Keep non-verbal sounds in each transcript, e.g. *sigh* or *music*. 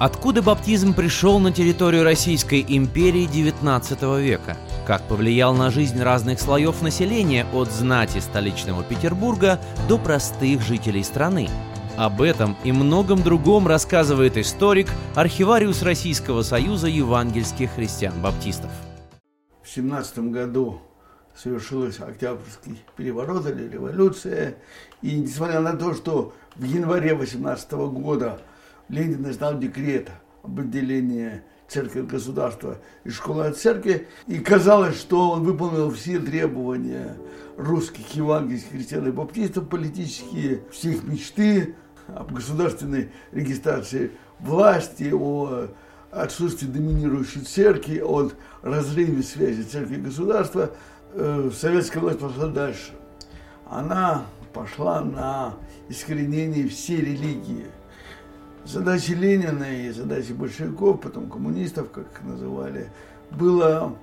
Откуда баптизм пришел на территорию Российской империи XIX века? Как повлиял на жизнь разных слоев населения от знати столичного Петербурга до простых жителей страны? Об этом и многом другом рассказывает историк, архивариус Российского союза евангельских христиан-баптистов. В 17 году совершилась Октябрьский переворот или революция. И несмотря на то, что в январе 18 года Ленин издал декрет об отделении церкви от государства и школы от церкви, и казалось, что он выполнил все требования русских евангельских христиан и баптистов, политические, все их мечты об государственной регистрации власти, о отсутствии доминирующей церкви, о разрыве связи церкви и государства, э, советская власть пошла дальше. Она пошла на искоренение всей религии – задачей Ленина и задачей большевиков, потом коммунистов, как их называли, было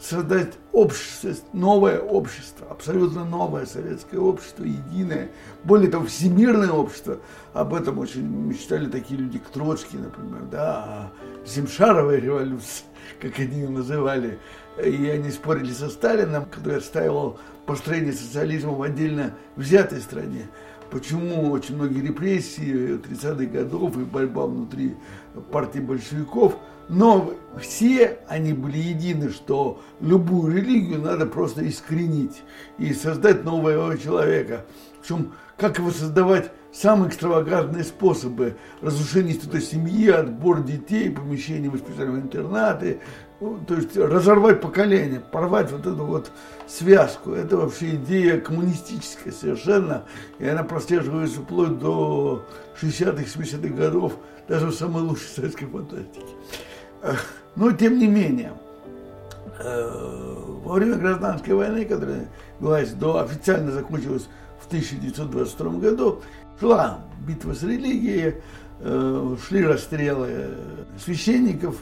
создать общество, новое общество, абсолютно новое советское общество, единое, более того, всемирное общество. Об этом очень мечтали такие люди, как Троцкий, например, да, о Зимшаровой революции, *laughs* как они ее называли. И они спорили со Сталином, который отстаивал построение социализма в отдельно взятой стране почему очень многие репрессии 30-х годов и борьба внутри партии большевиков, но все они были едины, что любую религию надо просто искоренить и создать нового человека. Причем, как его создавать? Самые экстравагантные способы разрушения института семьи, отбор детей, помещение в интернаты, ну, то есть разорвать поколение, порвать вот эту вот связку. Это вообще идея коммунистическая совершенно, и она прослеживается вплоть до 60-х, 70-х годов, даже в самой лучшей советской фантастике. Но тем не менее, э, во время гражданской войны, которая велась до официально закончилась в 1922 году, шла битва с религией, э, шли расстрелы священников,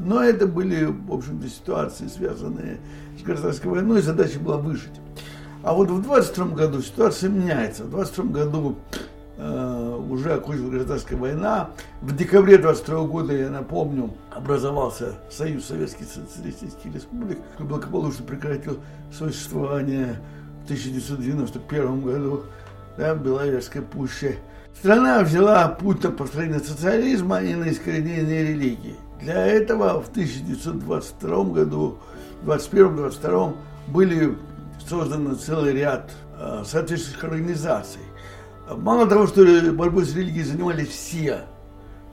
но это были, в общем-то, ситуации, связанные с гражданской войной, задача была выжить. А вот в 22 году ситуация меняется. В 22 году э, уже окончилась гражданская война. В декабре 22 года, я напомню, образовался Союз Советских Социалистических Республик, который благополучно прекратил свое существование в 1991 году да, в Беловежской пуще. Страна взяла путь на построение социализма и на искоренение религии. Для этого в 1922 году, 21-22 были созданы целый ряд э, соответствующих организаций. Мало того, что борьбой с религией занимались все,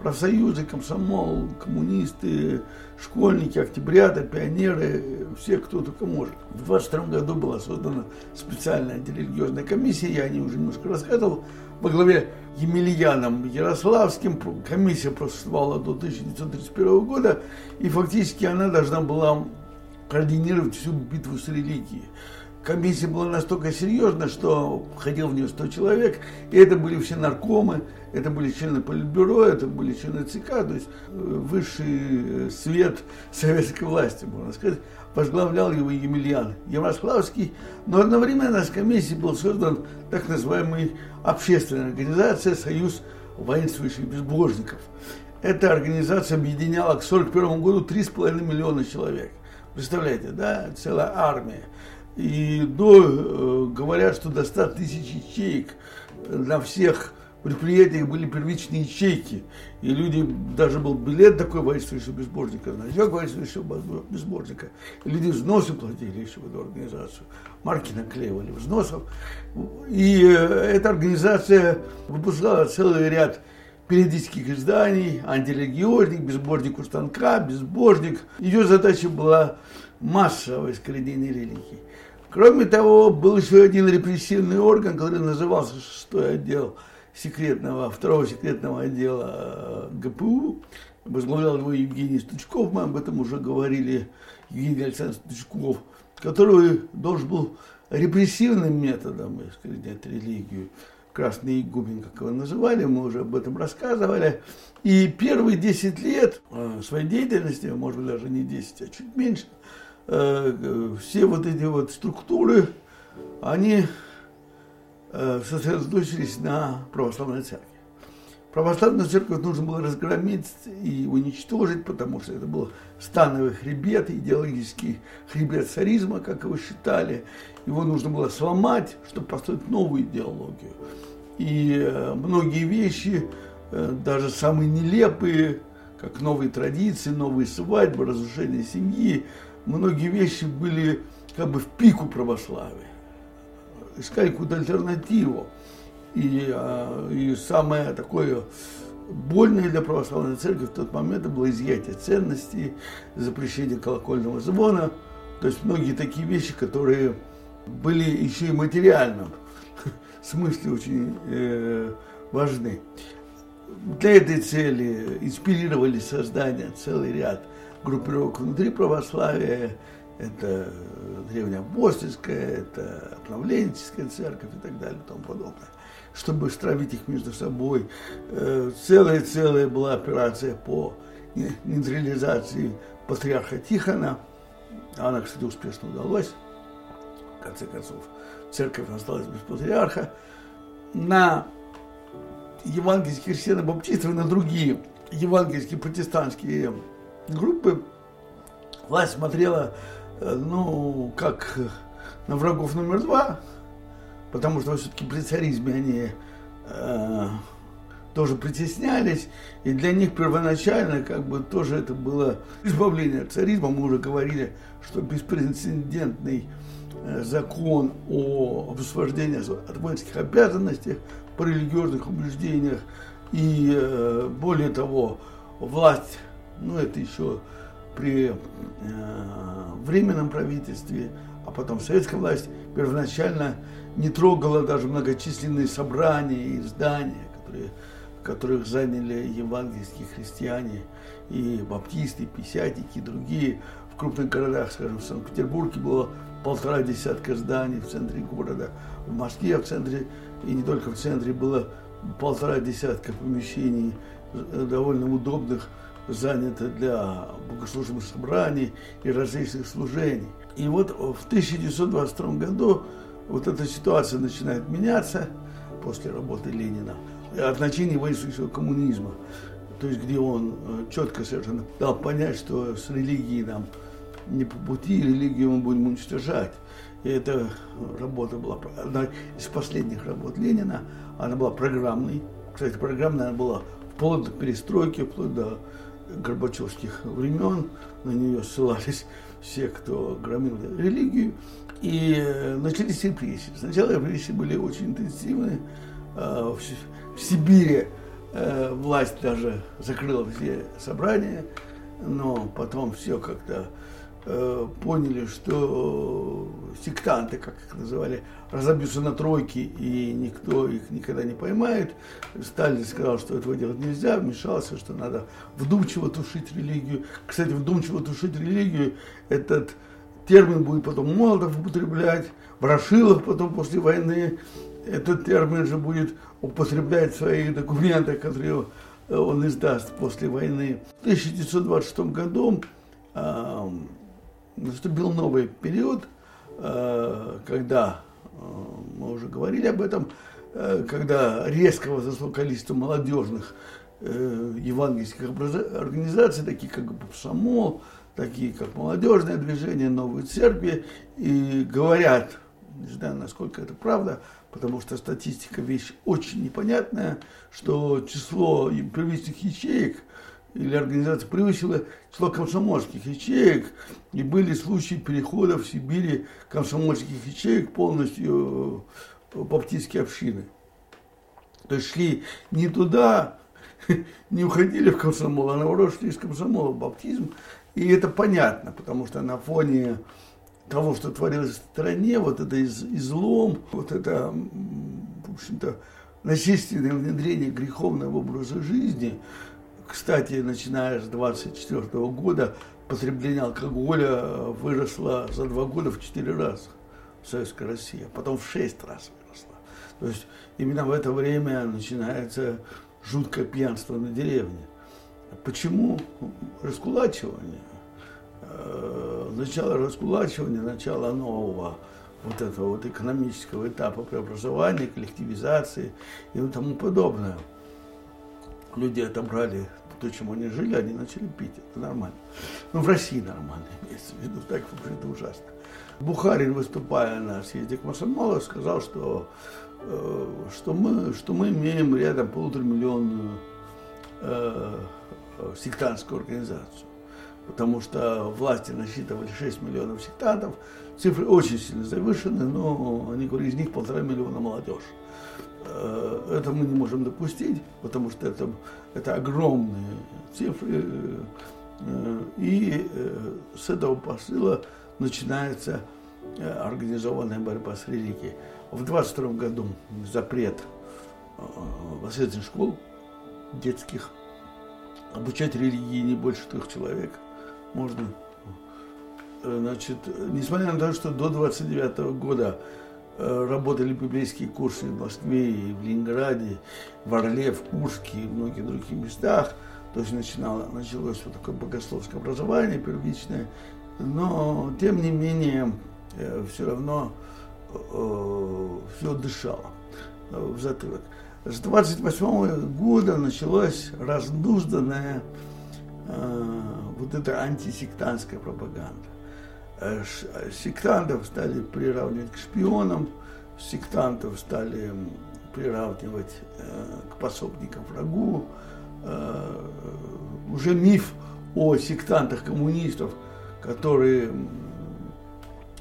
профсоюзы, комсомол, коммунисты, школьники, октябрята, пионеры, все, кто только может. В 22 году была создана специальная антирелигиозная комиссия, я о ней уже немножко рассказывал, во главе Емельяном Ярославским. Комиссия просуществовала до 1931 года, и фактически она должна была координировать всю битву с религией. Комиссия была настолько серьезна, что входил в нее 100 человек, и это были все наркомы, это были члены Политбюро, это были члены ЦК, то есть э, высший э, свет советской власти, можно сказать, возглавлял его Емельян Ярославский, но одновременно с комиссией был создан так называемый общественная организация «Союз воинствующих безбожников». Эта организация объединяла к 1941 году 3,5 миллиона человек. Представляете, да, целая армия. И до, э, говорят, что до 100 тысяч ячеек на всех предприятиях были первичные ячейки. И люди, даже был билет такой воинствующего безбожника, значок воинствующего безбожника. И люди взносы платили еще в эту организацию. Марки наклеивали взносов. И э, эта организация выпускала целый ряд периодических изданий, антирелигиозник, безбожник у станка, безбожник. Ее задача была массовое искоренение религии. Кроме того, был еще один репрессивный орган, который назывался шестой отдел секретного, второго секретного отдела э, ГПУ. Возглавлял его Евгений Стучков, мы об этом уже говорили, Евгений Александрович Стучков, который должен был репрессивным методом искоренять религию. Красный игумен, как его называли, мы уже об этом рассказывали. И первые 10 лет э, своей деятельности, может быть даже не 10, а чуть меньше, э, все вот эти вот структуры, они сосредоточились на православной церкви. Православную церковь нужно было разгромить и уничтожить, потому что это был становый хребет, идеологический хребет царизма, как его считали. Его нужно было сломать, чтобы построить новую идеологию. И э, многие вещи, э, даже самые нелепые, как новые традиции, новые свадьбы, разрушение семьи, многие вещи были как бы в пику православия. Искали какую-то альтернативу. И, а, и самое такое больное для православной церкви в тот момент было изъятие ценностей, запрещение колокольного звона, то есть многие такие вещи, которые были еще и материальном *laughs* смысле очень э, важны. Для этой цели инспирировали создание целый ряд группировок внутри православия, это древнеапостольская, это обновленческая церковь и так далее и тому подобное чтобы стравить их между собой. Э, целая-целая была операция по нейтрализации патриарха Тихона. Она, кстати, успешно удалась. В конце концов, церковь осталась без патриарха. На евангельских христиан и на другие евангельские протестантские группы власть смотрела, э, ну, как на врагов номер два, потому что все-таки при царизме они э, тоже притеснялись, и для них первоначально как бы тоже это было избавление от царизма. Мы уже говорили, что беспрецедентный э, закон о освобождении от воинских обязанностей по религиозных убеждениях, и э, более того, власть, ну это еще при э, временном правительстве, а потом советская власть первоначально не трогала даже многочисленные собрания и здания, которые, которых заняли евангельские христиане и баптисты, и писятники, и другие. В крупных городах, скажем, в Санкт-Петербурге было полтора десятка зданий в центре города, в Москве в центре, и не только в центре, было полтора десятка помещений довольно удобных, занято для богослужебных собраний и различных служений. И вот в 1922 году вот эта ситуация начинает меняться после работы Ленина от значения воинствующего коммунизма. То есть, где он э, четко совершенно дал понять, что с религией нам не по пути, религию мы будем уничтожать. И эта работа была одна из последних работ Ленина. Она была программной. Кстати, программная она была вплоть до перестройки, вплоть до горбачевских времен. На нее ссылались все, кто громил религию. И э, начались репрессии. Сначала репрессии были очень интенсивные. А, в Сибири э, власть даже закрыла все собрания, но потом все как-то поняли, что сектанты, как их называли, разобьются на тройки, и никто их никогда не поймает. Сталин сказал, что этого делать нельзя, вмешался, что надо вдумчиво тушить религию. Кстати, вдумчиво тушить религию, этот термин будет потом Молотов употреблять, Ворошилов потом после войны этот термин же будет употреблять в своих документах, которые он издаст после войны. В 1926 году э, наступил новый период, э, когда, э, мы уже говорили об этом, э, когда резко возросло количество молодежных евангельских организаций, таких как Комсомол, такие как молодежное движение, новые церкви, и говорят, не знаю, насколько это правда, потому что статистика вещь очень непонятная, что число первичных ячеек или организация превысило число комсомольских ячеек, и были случаи перехода в Сибири комсомольских ячеек полностью в баптистские общины. То есть шли не туда, *laughs* не уходили в комсомол, а наоборот шли из комсомола в баптизм. И это понятно, потому что на фоне того, что творилось в стране, вот это из, излом, вот это, в общем-то, насильственное внедрение греховного образа жизни, кстати, начиная с 24 года, потребление алкоголя выросло за два года в четыре раза в Советской России, а потом в шесть раз выросло. То есть именно в это время начинается жуткое пьянство на деревне. Почему раскулачивание? Э, начало раскулачивания, начало нового вот этого вот экономического этапа преобразования, коллективизации и тому подобное. люди отобрали то, чем они жили, они начали пить. Это нормально. Ну, в России нормально, *laughs* имеется в виду. Так уже это ужасно. Бухарин, выступая на съезде комсомола, сказал, что, э, что, мы, что мы имеем рядом полуторамиллионную э, сектантскую организацию. Потому что власти насчитывали 6 миллионов сектантов. Цифры очень сильно завышены, но они говорят, из них полтора миллиона молодежь. Э, это мы не можем допустить, потому что это, это огромные цифры. Э, и э, с этого посыла начинается организованная борьба с религией. В 22 году запрет воскресных школ детских обучать религии не больше трех человек можно. Значит, несмотря на то, что до 29 года работали библейские курсы в Москве и в Ленинграде, в Орле, в Курске и в многих других местах. То есть начинало, началось вот такое богословское образование первичное. Но, тем не менее, э, все равно э, все дышало в затылок. С 28 года началась разнузданная вот эта антисектантская пропаганда. Э, сектантов стали приравнивать к шпионам, сектантов стали приравнивать э, к пособникам врагу. Э, уже миф о сектантах коммунистов, который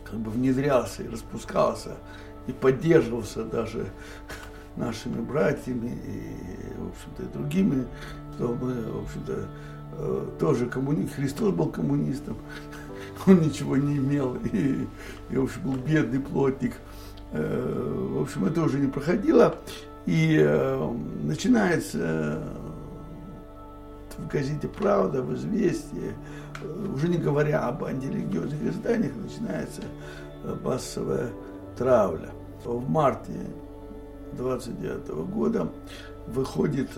как бы внедрялся и распускался и поддерживался даже нашими братьями и, в общем-то, и другими, кто мы, в общем-то, тоже коммунист. Христос был коммунистом, *laughs* он ничего не имел, и, и в общем, был бедный плотник. Э, в общем, это уже не проходило. И э, начинается в газете «Правда», в «Известии», э, уже не говоря об антирелигиозных изданиях, начинается массовая травля. В марте 29 года выходит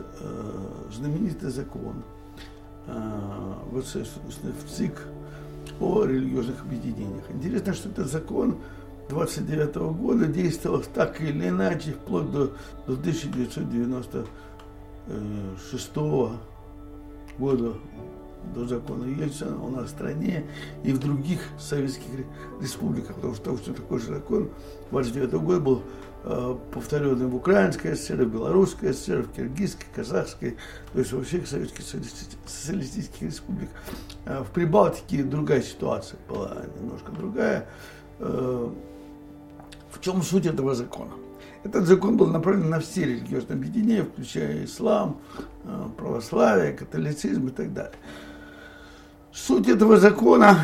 знаменитый закон в ЦИК о религиозных объединениях. Интересно, что этот закон 29 года действовал так или иначе вплоть до, до 1996 года до закона Ельцина у нас в стране и в других советских республиках, потому что точно такой же закон 29 года был повторенный в Украинской ССР, в Белорусской ССР, в Киргизской, Казахской, то есть во всех советских социалистических республиках. Э, в Прибалтике другая ситуация была, немножко другая. Э, в чем суть этого закона? Этот закон был направлен на все религиозные объединения, включая ислам, э, православие, католицизм и так далее. Суть этого закона,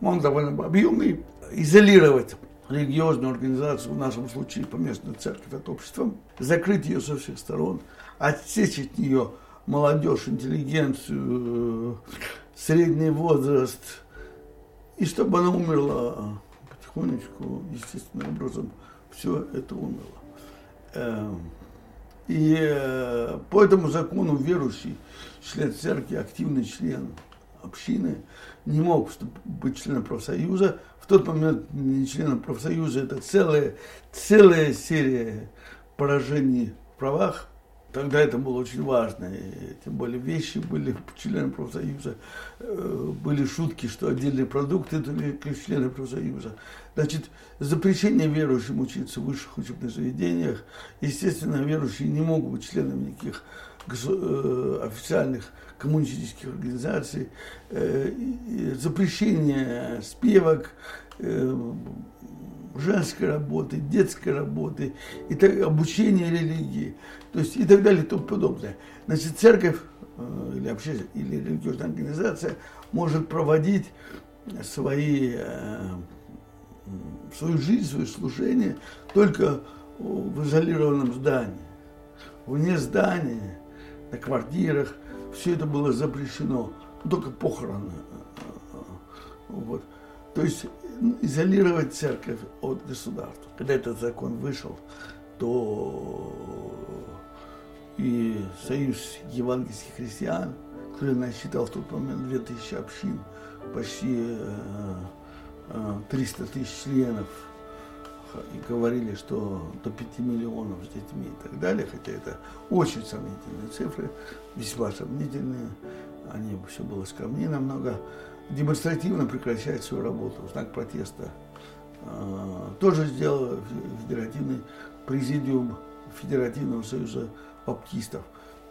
он довольно объемный, изолировать религиозную организацию, в нашем случае поместную церковь от общества, закрыть ее со всех сторон, отсечь от нее молодежь, интеллигенцию, средний возраст, и чтобы она умерла потихонечку, естественным образом, все это умерло. Эм, и э, по этому закону верующий член церкви, активный член общины, не мог быть членом профсоюза. Тот момент не членом профсоюза это целая, целая серия поражений в правах. Тогда это было очень важно, и, тем более вещи были члены профсоюза, э, были шутки, что отдельные продукты только члены профсоюза. Значит, запрещение верующим учиться в высших учебных заведениях, естественно, верующие не могут быть членами никаких э, официальных коммунистических организаций, э, запрещение спевок, женской работы, детской работы, и так, обучение религии, то есть и так далее и тому подобное. Значит, церковь э, или, вообще, или религиозная организация может проводить свои, э, свою жизнь, свое служение только в изолированном здании. Вне здания, на квартирах, все это было запрещено, только похороны. Вот. То есть изолировать церковь от государства. Когда этот закон вышел, то и Союз евангельских христиан, который насчитал в тот момент 2000 общин, почти 300 э, э, тысяч членов, и говорили, что до 5 миллионов с детьми и так далее, хотя это очень сомнительные цифры, весьма сомнительные, они все было скромнее намного, демонстративно прекращать свою работу знак протеста. А, тоже сделал федеративный президиум Федеративного союза баптистов.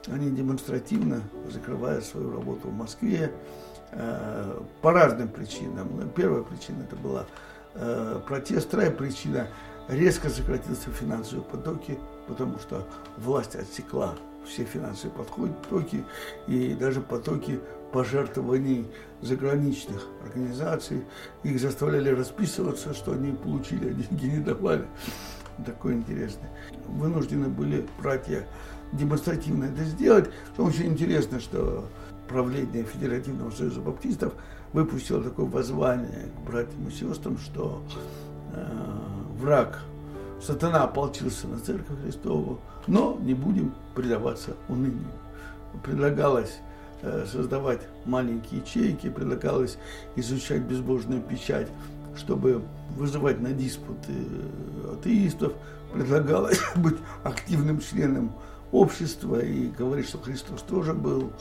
Они демонстративно закрывают свою работу в Москве а, по разным причинам. Первая причина это была а, протест, вторая причина резко сократился финансовые потоки, потому что власть отсекла все финансовые потоки и даже потоки пожертвований заграничных организаций. Их заставляли расписываться, что они получили, а деньги не давали. Такое интересное. Вынуждены были братья демонстративно это сделать. Что очень интересно, что правление Федеративного союза баптистов выпустило такое воззвание к братьям и сестрам, что э, враг сатана ополчился на церковь Христову, но не будем предаваться унынию. Предлагалось э, создавать маленькие ячейки, предлагалось изучать безбожную печать, чтобы вызывать на диспуты атеистов, предлагалось *coughs* быть активным членом общества и говорить, что Христос тоже был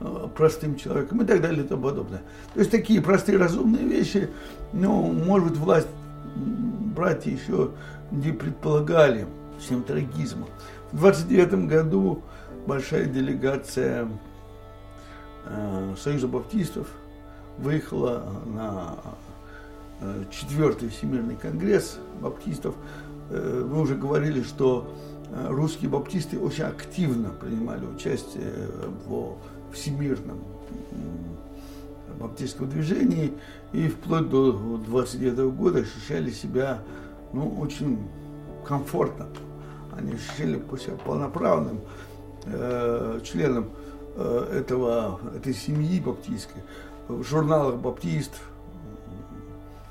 э, простым человеком и так далее и тому подобное. То есть такие простые разумные вещи, ну, может власть, братья еще не предполагали всем трагизмом. В 29 году большая делегация э, Союза баптистов выехала на э, четвертый Всемирный конгресс баптистов. Э, мы уже говорили, что э, русские баптисты очень активно принимали участие в всемирном баптистском движении и вплоть до 29 года ощущали себя ну, очень комфортно. Они ощущали себя полноправным э, членом э, этого, этой семьи баптистской. В журналах баптист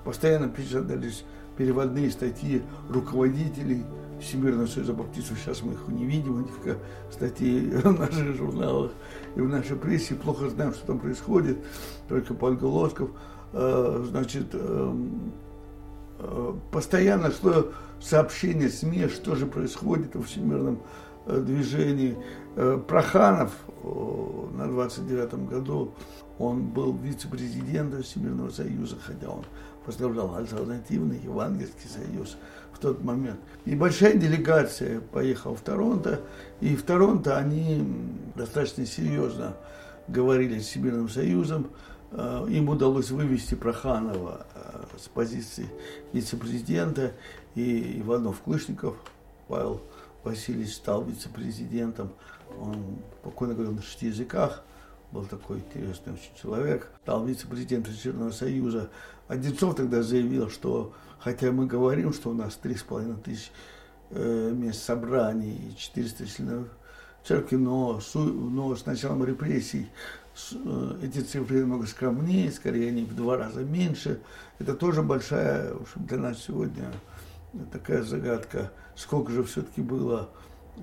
постоянно печатались переводные статьи руководителей Всемирного союза баптистов. Сейчас мы их не видим, этих статей *laughs* в наших журналах и в нашей прессе. Плохо знаем, что там происходит. Только Павел Голосков. Э, значит, эм, Э, постоянно шло сообщение СМИ, что же происходит во всемирном э, движении. Проханов на 29-м году, он был вице-президентом Всемирного союза, хотя он возглавлял альтернативный Евангельский союз в тот момент. И большая делегация поехала в Торонто, и в Торонто они достаточно серьезно говорили с Всемирным союзом, Э, им удалось вывести Проханова э, с позиции вице-президента, и Иванов Клышников, Павел Васильевич стал вице-президентом. Он спокойно говорил на шести языках, был такой интересный очень человек, стал вице-президентом Всемирного Союза. Одинцов тогда заявил, что хотя мы говорим, что у нас три с половиной тысяч э, мест собраний и 400 членов церкви, но, но с началом репрессий Э, эти цифры намного скромнее, скорее они в два раза меньше. Это тоже большая, в общем, для нас сегодня такая загадка, сколько же все-таки было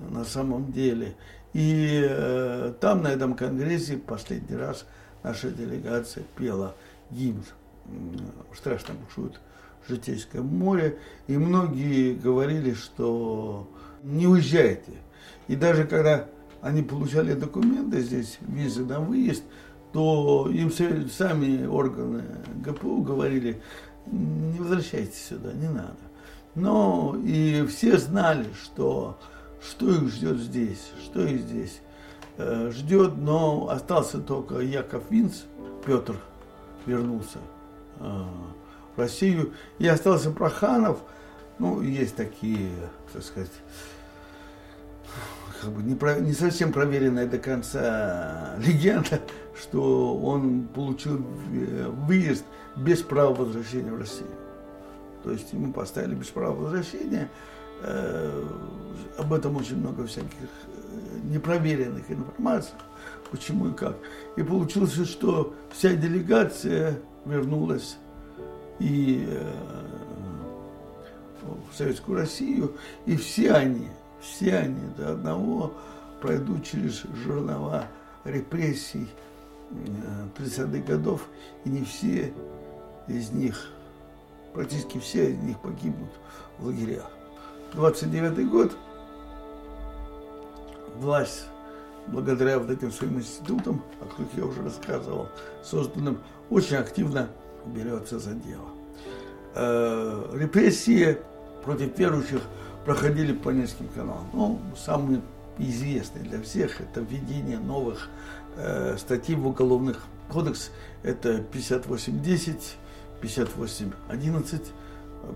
на самом деле. И э, там, на этом конгрессе, последний раз наша делегация пела гимн «Страшно бушует житейское море», и многие говорили, что не уезжайте. И даже когда они получали документы здесь, визы на выезд, то им сами органы ГПУ говорили, не возвращайтесь сюда, не надо. Но и все знали, что, что их ждет здесь, что их здесь э, ждет, но остался только Яков Винц, Петр вернулся в Россию, и остался Проханов, ну, есть такие, так сказать, как бы не, про, не совсем проверенная до конца *laughs* легенда, что он получил э, выезд без права возвращения в Россию. То есть ему поставили без права возвращения. Э, об этом очень много всяких э, непроверенных информаций, почему и как. И получилось, что вся делегация вернулась и э, в Советскую Россию, и все они – все они до одного пройдут через жернова репрессий 30-х э, годов, и не все из них практически все из них погибнут в лагерях. 29 год власть, благодаря вот этим своим институтам, о которых я уже рассказывал, созданным, очень активно берется за дело. Э, репрессии против верующих проходили по нескольким каналам. Ну, самый известный для всех это введение новых э, статей в уголовных кодекс. Это 58.10, 58.11,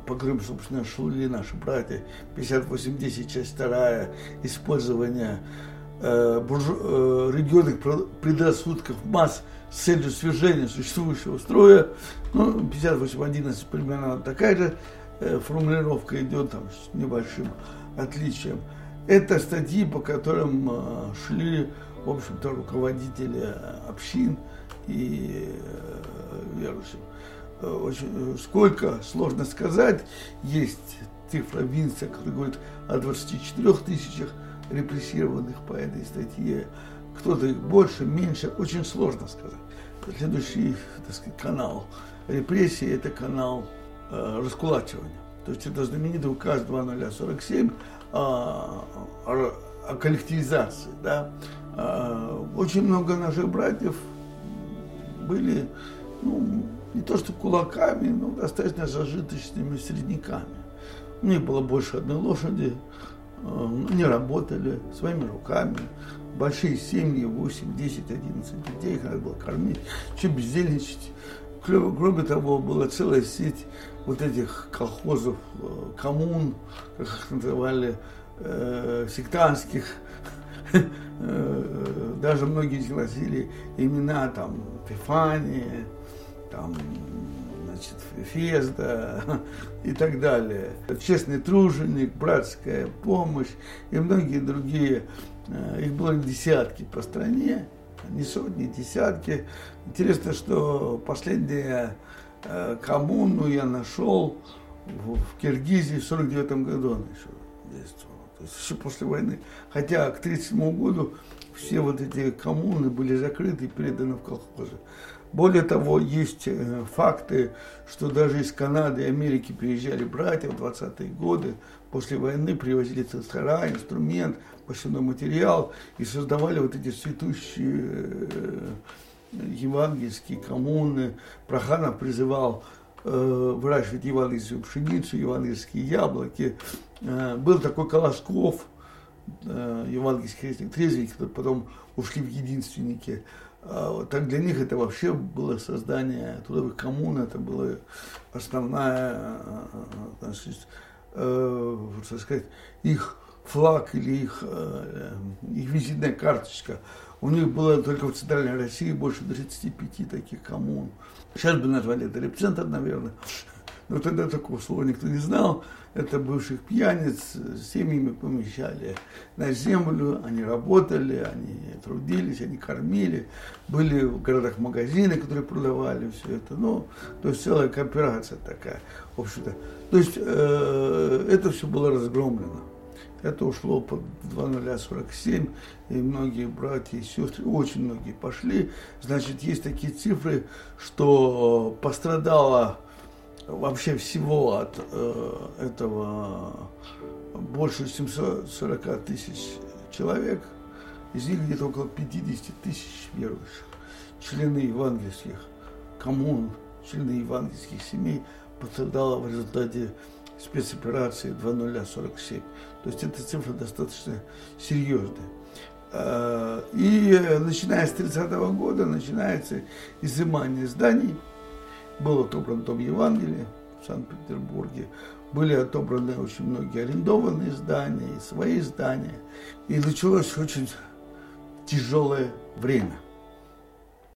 по которым, собственно, шли наши братья. 58.10, часть вторая, использование э, буржу, э, религиозных предрассудков масс с целью свержения существующего строя. Ну, 58.11 примерно такая же э, формулировка идет там с небольшим отличием. Это статьи, по которым э, шли, в общем-то, руководители общин и верующих. Очень, сколько, сложно сказать, есть цифра Винца, который говорит о 24 тысячах репрессированных по этой статье. Кто-то их больше, меньше, очень сложно сказать. Следующий так сказать, канал репрессии – это канал э, раскулачивания. То есть это знаменитый указ 2047 о, о, о коллективизации. Да? А, очень много наших братьев были, ну, не то что кулаками, но достаточно зажиточными средняками. У них было больше одной лошади, они работали своими руками, большие семьи, 8, 10, 11 детей, их надо было кормить, еще бездельничать. Кроме того, была целая сеть вот этих колхозов, э, коммун, как их называли, э, сектантских, *laughs* э, даже многие носили имена там Пифания, там, значит, Фезда и так далее. Честный труженик, братская помощь и многие другие. Э, их было десятки по стране, не сотни, десятки. Интересно, что последняя э, коммуну я нашел в, Киргизии в 49 году она еще действовала. То есть еще после войны. Хотя к 1937 году все вот эти коммуны были закрыты и переданы в колхозы. Более того, есть э, факты, что даже из Канады и Америки приезжали братья в 20-е годы, после войны привозили цисара, инструмент, посевной материал и создавали вот эти цветущие э, евангельские коммуны. Проханов призывал э, выращивать евангельскую пшеницу, евангельские яблоки. Был такой Колосков, э, евангельский крестник трезвенник, который потом ушли в единственники. А, так для них это вообще было создание трудовых коммун, это была основная, э, значит, э, так сказать, их флаг или их, э, их визитная карточка. У них было только в Центральной России больше 35 таких коммун. Сейчас бы назвали это репцентр, наверное. Но тогда такого слова никто не знал. Это бывших пьяниц семьями помещали на землю. Они работали, они трудились, они кормили. Были в городах магазины, которые продавали все это. Ну, то есть целая кооперация такая, в общем-то. То есть э, это все было разгромлено. Это ушло под 2047, и многие братья и сестры, очень многие пошли. Значит, есть такие цифры, что пострадало вообще всего от э, этого больше 740 тысяч человек, из них где-то около 50 тысяч верующих, члены евангельских коммун, члены евангельских семей пострадало в результате спецоперации 2047. То есть эта цифра достаточно серьезная. Э, и начиная с 30 года начинается изымание зданий – был отобран Дом Евангелия в Санкт-Петербурге, были отобраны очень многие арендованные здания и свои здания. И началось очень тяжелое время –